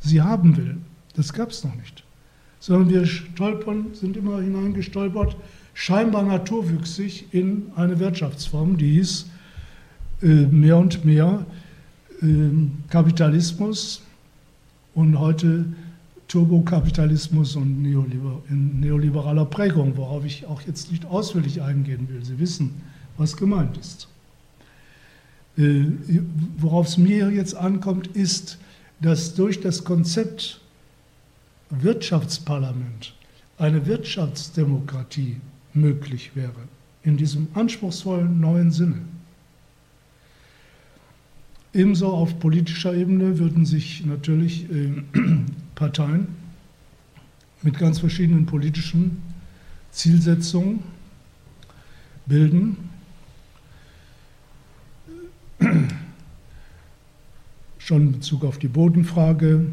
sie haben will. Das gab es noch nicht. Sondern wir stolpern, sind immer hineingestolpert, scheinbar naturwüchsig in eine Wirtschaftsform, die hieß äh, mehr und mehr ähm, Kapitalismus und heute Turbokapitalismus und Neoliber in neoliberaler Prägung, worauf ich auch jetzt nicht ausführlich eingehen will. Sie wissen, was gemeint ist. Äh, worauf es mir jetzt ankommt, ist, dass durch das Konzept Wirtschaftsparlament eine Wirtschaftsdemokratie möglich wäre, in diesem anspruchsvollen neuen Sinne. Ebenso auf politischer Ebene würden sich natürlich äh, Parteien mit ganz verschiedenen politischen Zielsetzungen bilden. Schon in Bezug auf die Bodenfrage,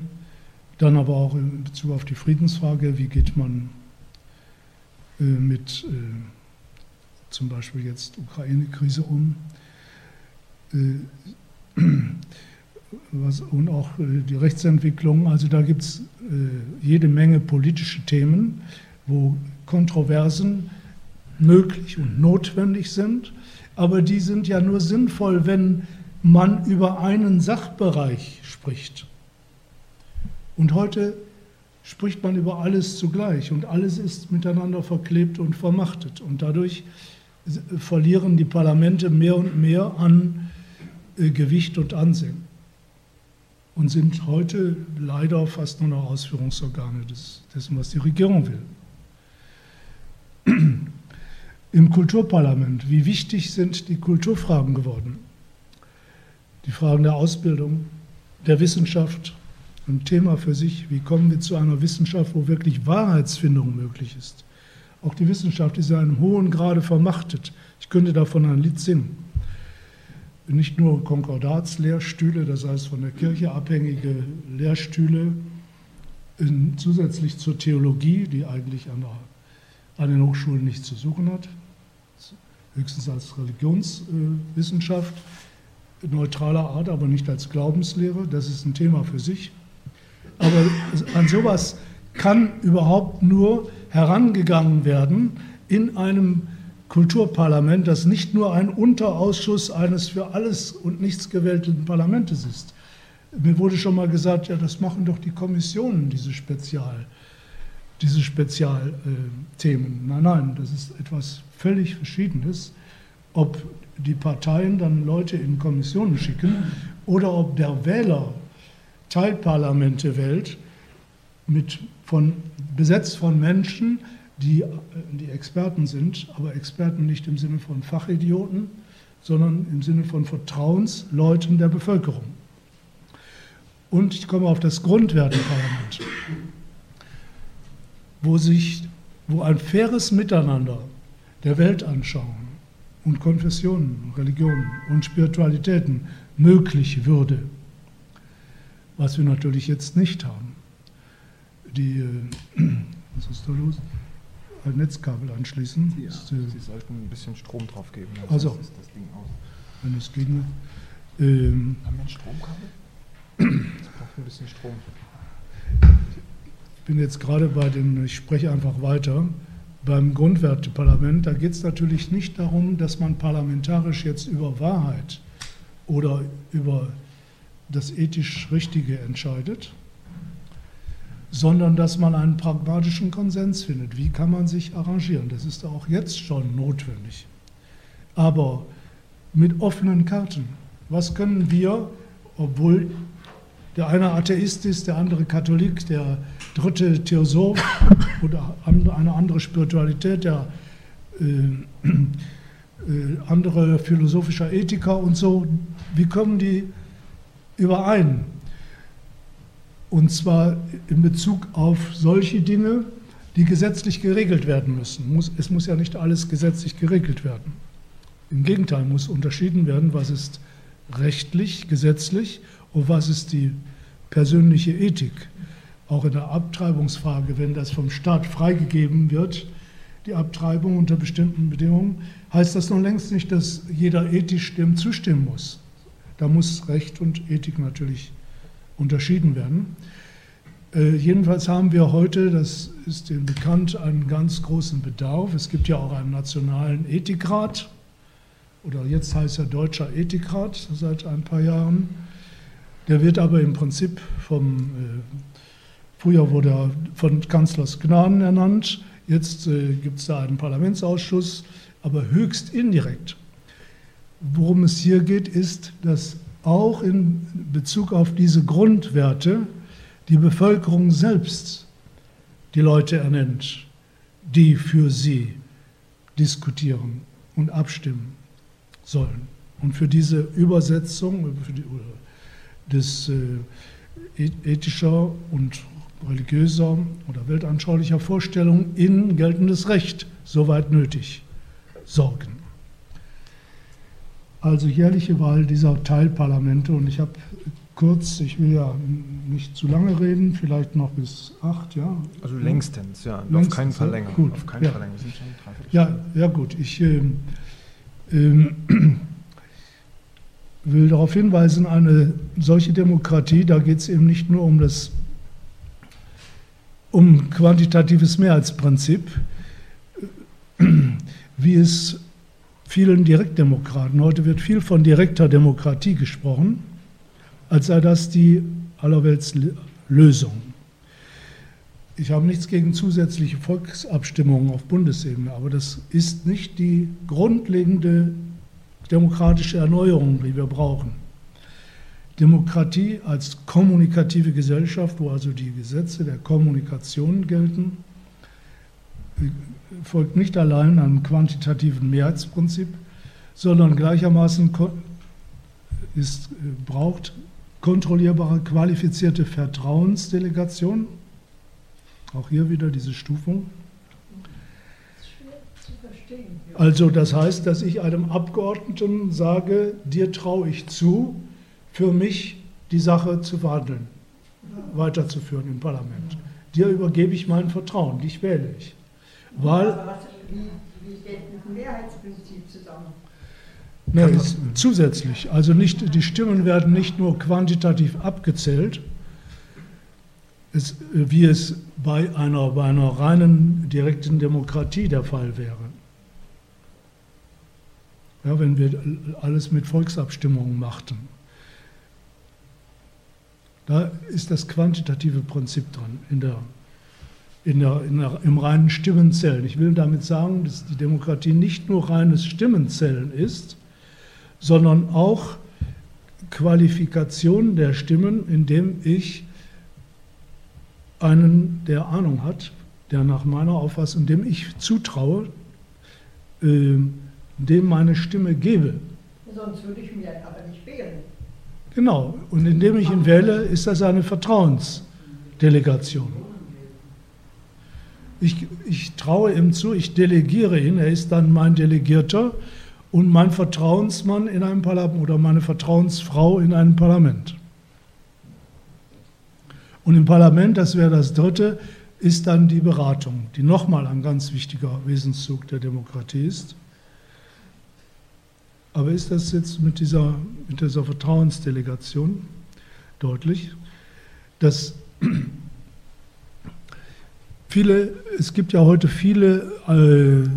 dann aber auch in Bezug auf die Friedensfrage, wie geht man äh, mit äh, zum Beispiel jetzt Ukraine-Krise um. Äh, was, und auch äh, die Rechtsentwicklung. Also da gibt es äh, jede Menge politische Themen, wo Kontroversen möglich und notwendig sind. Aber die sind ja nur sinnvoll, wenn man über einen Sachbereich spricht. Und heute spricht man über alles zugleich und alles ist miteinander verklebt und vermachtet. Und dadurch verlieren die Parlamente mehr und mehr an äh, Gewicht und Ansehen und sind heute leider fast nur noch Ausführungsorgane des, dessen, was die Regierung will. [clears throat] Im Kulturparlament, wie wichtig sind die Kulturfragen geworden? Die Fragen der Ausbildung, der Wissenschaft, ein Thema für sich. Wie kommen wir zu einer Wissenschaft, wo wirklich Wahrheitsfindung möglich ist? Auch die Wissenschaft ist ja in einem hohen Grade vermachtet. Ich könnte davon ein Lied singen nicht nur Konkordatslehrstühle, das heißt von der Kirche abhängige Lehrstühle, in, zusätzlich zur Theologie, die eigentlich an, der, an, den Hochschulen nichts zu suchen hat, höchstens als Religionswissenschaft, äh, neutraler Art, aber nicht als Glaubenslehre, das ist ein Thema für sich. Aber an sowas kann überhaupt nur herangegangen werden in einem Kulturparlament, das nicht nur ein Unterausschuss eines für alles und nichts gewählten Parlaments ist. Mir wurde schon mal gesagt, ja, das machen doch die Kommissionen, diese Spezial, diese Spezialthemen. nein, nein, das ist etwas völlig Verschiedenes, ob die Parteien dann Leute in Kommissionen schicken oder ob der Wähler Teilparlamente wählt, mit von, besetzt von Menschen, die, die Experten sind, aber Experten nicht im Sinne von Fachidioten, sondern im Sinne von Vertrauensleuten der Bevölkerung. Und ich komme auf das Grundwerteparlament, wo, sich, wo ein faires Miteinander der Weltanschauungen und Konfessionen, Religionen und Spiritualitäten möglich würde, was wir natürlich jetzt nicht haben. Die, äh, [clears throat] was ist da los? Ein Netzkabel anschließen. Ja, das, äh, Sie sollten ein bisschen Strom drauf geben. Also, ist das Ding aus. Wenn es ginge. Ähm, Haben wir ein Stromkabel? [clears throat] Es braucht ein bisschen Strom. Ich bin jetzt gerade bei dem, ich spreche einfach weiter, beim Grundwerteparlament. Da geht es natürlich nicht darum, dass man parlamentarisch jetzt über Wahrheit oder über das ethisch Richtige entscheidet, sondern dass man einen pragmatischen Konsens findet. Wie kann man sich arrangieren? Das ist auch jetzt schon notwendig. Aber mit offenen Karten. Was können wir, obwohl der eine Atheist ist, der andere Katholik, der dritte Theosoph [coughs] oder eine andere Spiritualität, der äh, äh, andere philosophischer Ethiker und so, wie kommen die überein? Und zwar in Bezug auf solche Dinge, die gesetzlich geregelt werden müssen. Es muss ja nicht alles gesetzlich geregelt werden. Im Gegenteil muss unterschieden werden, was ist rechtlich, gesetzlich und was ist die persönliche Ethik. Auch in der Abtreibungsfrage, wenn das vom Staat freigegeben wird, die Abtreibung unter bestimmten Bedingungen, heißt das noch längst nicht, dass jeder ethisch dem zustimmen muss. Da muss Recht und Ethik natürlich unterschieden werden. Äh, jedenfalls haben wir heute, das ist Ihnen bekannt, einen ganz großen Bedarf. Es gibt ja auch einen nationalen Ethikrat, oder jetzt heißt er Deutscher Ethikrat seit ein paar Jahren. Der wird aber im Prinzip vom, äh, Früher wurde er von Kanzlers Gnaden ernannt, jetzt äh, gibt es da einen Parlamentsausschuss, aber höchst indirekt. Worum es hier geht, ist, dass auch in Bezug auf diese Grundwerte die Bevölkerung selbst die Leute ernennt, die für sie diskutieren und abstimmen sollen. Und für diese Übersetzung für die, des äh, ethischer und religiöser oder weltanschaulicher Vorstellungen in geltendes Recht, soweit nötig, sorgen. Also jährliche Wahl dieser Teilparlamente und ich habe kurz, ich will ja nicht zu lange reden, vielleicht noch bis acht, ja. Also längstens, ja, längstens, auf keinen Fall länger. Gut, auf keinen ja. Fall länger. Ja, ja gut, ich äh, äh, [clears throat] will darauf hinweisen, eine solche Demokratie, da geht es eben nicht nur um das um quantitatives Mehrheitsprinzip, [clears throat] wie es vielen Direktdemokraten, heute wird viel von direkter Demokratie gesprochen, als sei das die Allerweltslösung. Ich habe nichts gegen zusätzliche Volksabstimmungen auf Bundesebene, aber das ist nicht die grundlegende demokratische Erneuerung, die wir brauchen. Demokratie als kommunikative Gesellschaft, wo also die Gesetze der Kommunikation gelten, folgt nicht allein einem quantitativen Mehrheitsprinzip, sondern gleichermaßen ist, braucht kontrollierbare, qualifizierte Vertrauensdelegation. Auch hier wieder diese Stufung. Also das heißt, dass ich einem Abgeordneten sage, dir traue ich zu, für mich die Sache zu verhandeln, weiterzuführen im Parlament. Dir übergebe ich mein Vertrauen, dich wähle ich. Weil, wie, wie steht mit dem Mehrheitsprinzip zusammen? Ne, ist zusätzlich. Also nicht, die Stimmen werden nicht nur quantitativ abgezählt, es, wie es bei einer, bei einer reinen direkten Demokratie der Fall wäre. Ja, wenn wir alles mit Volksabstimmungen machten. Da ist das quantitative Prinzip dran in der, in der, in der, im reinen Stimmenzählen. Ich will damit sagen, dass die Demokratie nicht nur reines Stimmenzählen ist, sondern auch Qualifikation der Stimmen, indem ich einen, der Ahnung hat, der nach meiner Auffassung, dem ich zutraue, äh, dem meine Stimme gebe. Sonst würde ich mir aber nicht wählen. Genau, und indem ich ihn wähle, ist das eine Vertrauensdelegation. Ich, ich traue ihm zu, ich delegiere ihn, er ist dann mein Delegierter und mein Vertrauensmann in einem Parlament oder meine Vertrauensfrau in einem Parlament. Und im Parlament, das wäre das dritte, ist dann die Beratung, die nochmal ein ganz wichtiger Wesenszug der Demokratie ist. Aber ist das jetzt mit dieser, mit dieser Vertrauensdelegation deutlich, dass viele, es gibt ja heute viele äh,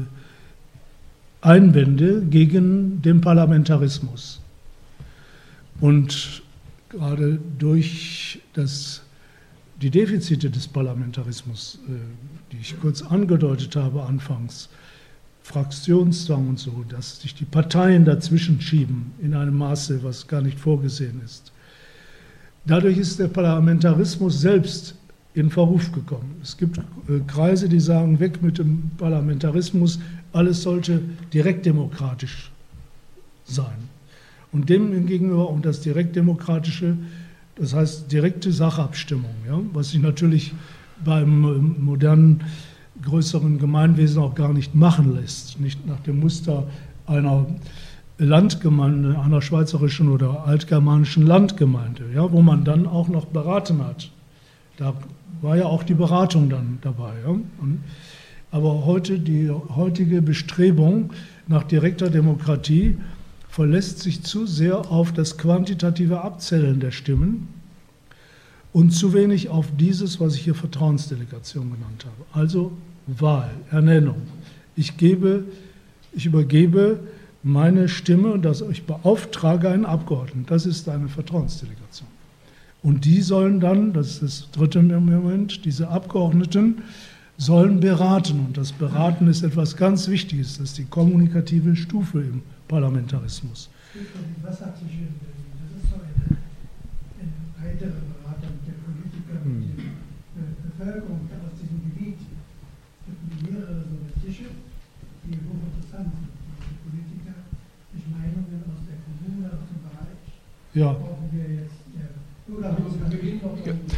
Einwände gegen den Parlamentarismus. Und gerade durch das, die Defizite des Parlamentarismus, äh, die ich kurz angedeutet habe anfangs, Fraktionszwang und so, dass sich die Parteien dazwischen schieben in einem Maße, was gar nicht vorgesehen ist. Dadurch ist der Parlamentarismus selbst in Verruf gekommen. Es gibt äh, Kreise, die sagen, weg mit dem Parlamentarismus, alles sollte direktdemokratisch sein. Und dem gegenüber und das direktdemokratische, das heißt direkte Sachabstimmung, ja, was sich natürlich beim ähm, modernen größeren Gemeinwesen auch gar nicht machen lässt, nicht nach dem Muster einer Landgemeinde, einer schweizerischen oder altgermanischen Landgemeinde, ja, wo man dann auch noch beraten hat. Da war ja auch die Beratung dann dabei. Ja. Und aber heute die heutige Bestrebung nach direkter Demokratie verlässt sich zu sehr auf das quantitative Abzählen der Stimmen und zu wenig auf dieses, was ich hier Vertrauensdelegation genannt habe. Also Wahl, Ernennung. Ich gebe, ich übergebe meine Stimme, dass ich beauftrage einen Abgeordneten. Das ist eine Vertrauensdelegation. Und die sollen dann, das ist das dritte Moment, diese Abgeordneten sollen beraten. Und das Beraten ist etwas ganz Wichtiges. Das ist die kommunikative Stufe im Parlamentarismus. Was hat sich in Das ist so eine, eine heitere Beratung der Politiker und hm. der Bevölkerung aus diesem Gebiet. Es gibt mehrere so Tische, die hochinteressant sind. Die Politiker sich Meinungen aus der Kommune, aus dem Bereich. Ja.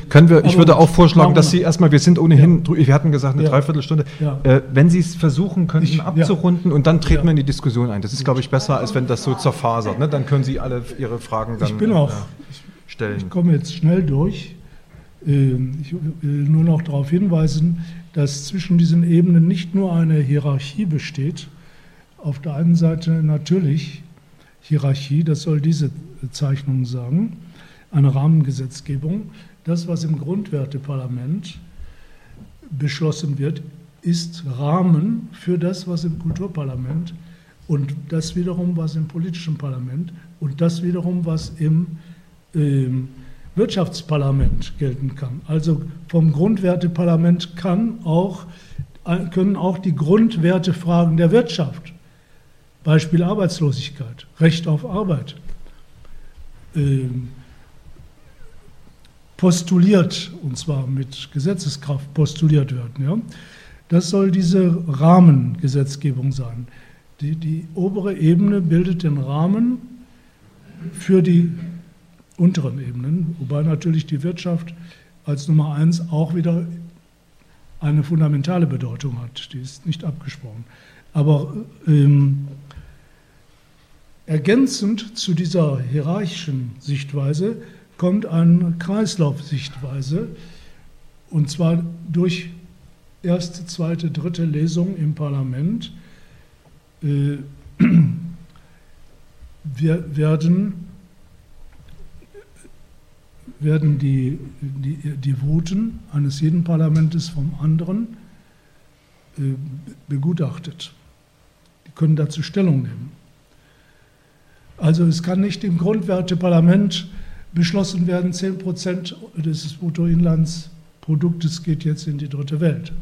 Können wir, ich würde auch vorschlagen, dass Sie erstmal, wir sind ohnehin, wir hatten gesagt eine Dreiviertelstunde, äh, wenn Sie es versuchen könnten abzurunden und dann treten wir in die Diskussion ein. Das ist, glaube ich, besser, als wenn das so zerfasert. Ne? Dann können Sie alle Ihre Fragen dann ich bin auch, äh, stellen. Ich komme jetzt schnell durch. Ähm, ich will nur noch darauf hinweisen, dass zwischen diesen Ebenen nicht nur eine Hierarchie besteht. Auf der einen Seite natürlich Hierarchie, das soll diese Zeichnung sagen eine Rahmengesetzgebung. Das, was im Grundwerteparlament beschlossen wird, ist Rahmen für das, was im Kulturparlament und das wiederum, was im politischen Parlament und das wiederum, was im äh, Wirtschaftsparlament gelten kann. Also vom Grundwerteparlament kann auch, können auch die Grundwertefragen der Wirtschaft, Beispiel Arbeitslosigkeit, Recht auf Arbeit, äh, postuliert, und zwar mit Gesetzeskraft postuliert werden. Ja? Das soll diese Rahmengesetzgebung sein. Die, die obere Ebene bildet den Rahmen für die unteren Ebenen, wobei natürlich die Wirtschaft als Nummer eins auch wieder eine fundamentale Bedeutung hat. Die ist nicht abgesprochen. Aber ähm, ergänzend zu dieser hierarchischen Sichtweise kommt eine Kreislaufsichtweise, und zwar durch erste, zweite, dritte Lesung im Parlament. Äh, [clears throat] wir werden, werden die, die, die Voten eines jeden Parlaments vom anderen äh, begutachtet. Die können dazu Stellung nehmen. Also es kann nicht im Grundwerteparlament beschlossen werden, 10 Prozent des Bruttoinlandsproduktes geht jetzt in die dritte Welt,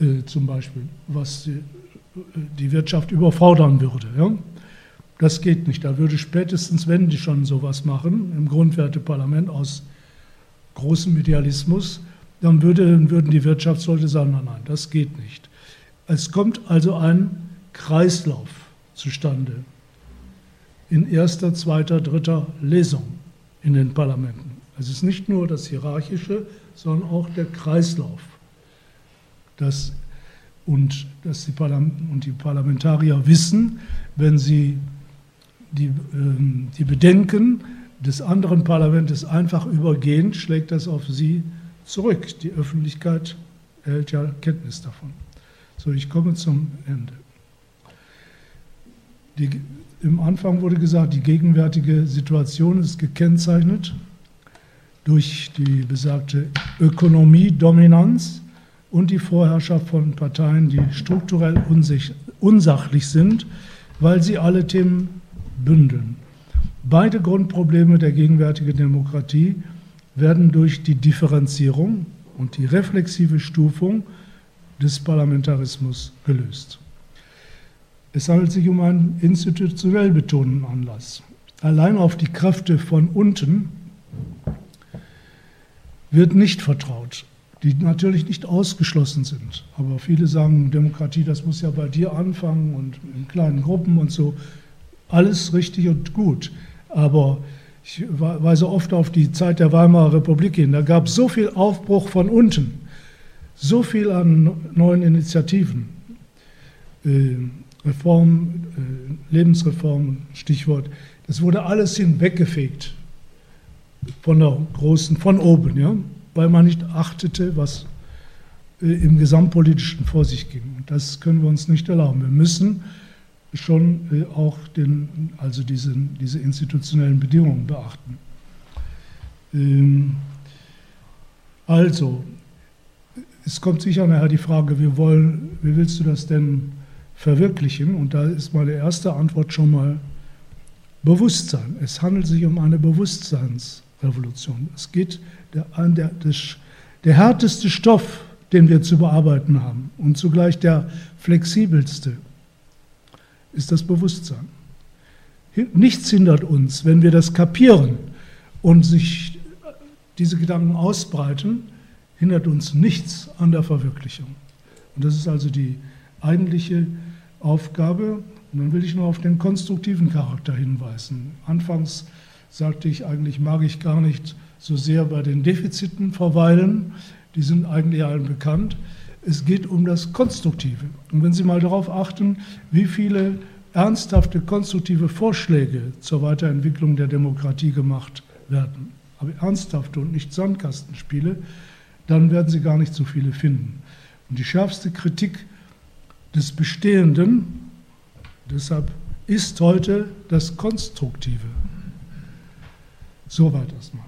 äh, zum Beispiel, was die, die, Wirtschaft überfordern würde. Ja? Das geht nicht. Da würde spätestens, wenn die schon sowas machen, im Grundwerteparlament aus großem Idealismus, dann würde, würden die Wirtschaftsleute sagen, nein, nein, das geht nicht. Es kommt also ein Kreislauf zustande in erster, zweiter, dritter Lesung in den Parlamenten. Es ist nicht nur das Hierarchische, sondern auch der Kreislauf. Das, und, dass die und die Parlamentarier wissen, wenn sie die, ähm, die Bedenken des anderen Parlaments einfach übergehen, schlägt das auf sie zurück. Die Öffentlichkeit erhält ja Kenntnis davon. So, ich komme zum Ende. Die, im Anfang wurde gesagt, die gegenwärtige Situation ist gekennzeichnet durch die besagte Ökonomiedominanz und die Vorherrschaft von Parteien, die strukturell unsachlich sind, weil sie alle Themen bündeln. Beide Grundprobleme der gegenwärtigen Demokratie werden durch die Differenzierung und die reflexive Stufung des Parlamentarismus gelöst. Es handelt sich um einen institutionell betonten Anlass. Allein auf die Kräfte von unten wird nicht vertraut, die natürlich nicht ausgeschlossen sind. Aber viele sagen, Demokratie, das muss ja bei dir anfangen und in kleinen Gruppen und so. Alles richtig und gut. Aber ich weise oft auf die Zeit der Weimarer Republik hin. Da gab es so viel Aufbruch von unten, so viel an neuen Initiativen. Reform, äh, Lebensreform, Stichwort, das wurde alles hinweggefegt von der großen, von oben, ja, weil man nicht achtete, was äh, im Gesamtpolitischen vor sich ging. Und das können wir uns nicht erlauben. Wir müssen schon äh, auch den, also diese, diese institutionellen Bedingungen beachten. Ähm, also, es kommt sicher nachher die Frage, wie, wollen, wie willst du das denn verwirklichen. Und da ist meine erste Antwort schon mal Bewusstsein. Es handelt sich um eine Bewusstseinsaufgabe. Revolution. Es geht der, der, der, der härteste Stoff, den wir zu bearbeiten haben und zugleich der flexibelste, ist das Bewusstsein. Nichts hindert uns, wenn wir das kapieren und sich diese Gedanken ausbreiten, hindert uns nichts an der Verwirklichung. Und das ist also die eigentliche Aufgabe. Und dann will ich nur auf den konstruktiven Charakter hinweisen. Anfangs sagte ich, eigentlich mag ich gar nicht so sehr bei den Defiziten verweilen, die sind eigentlich allen bekannt. Es geht um das Konstruktive. Und wenn Sie mal darauf achten, wie viele ernsthafte konstruktive Vorschläge zur Weiterentwicklung der Demokratie gemacht werden, aber ernsthafte und nicht Sandkastenspiele, dann werden Sie gar nicht so viele finden. Und die schärfste Kritik des Bestehenden, deshalb ist heute das Konstruktive. Soweit erstmal.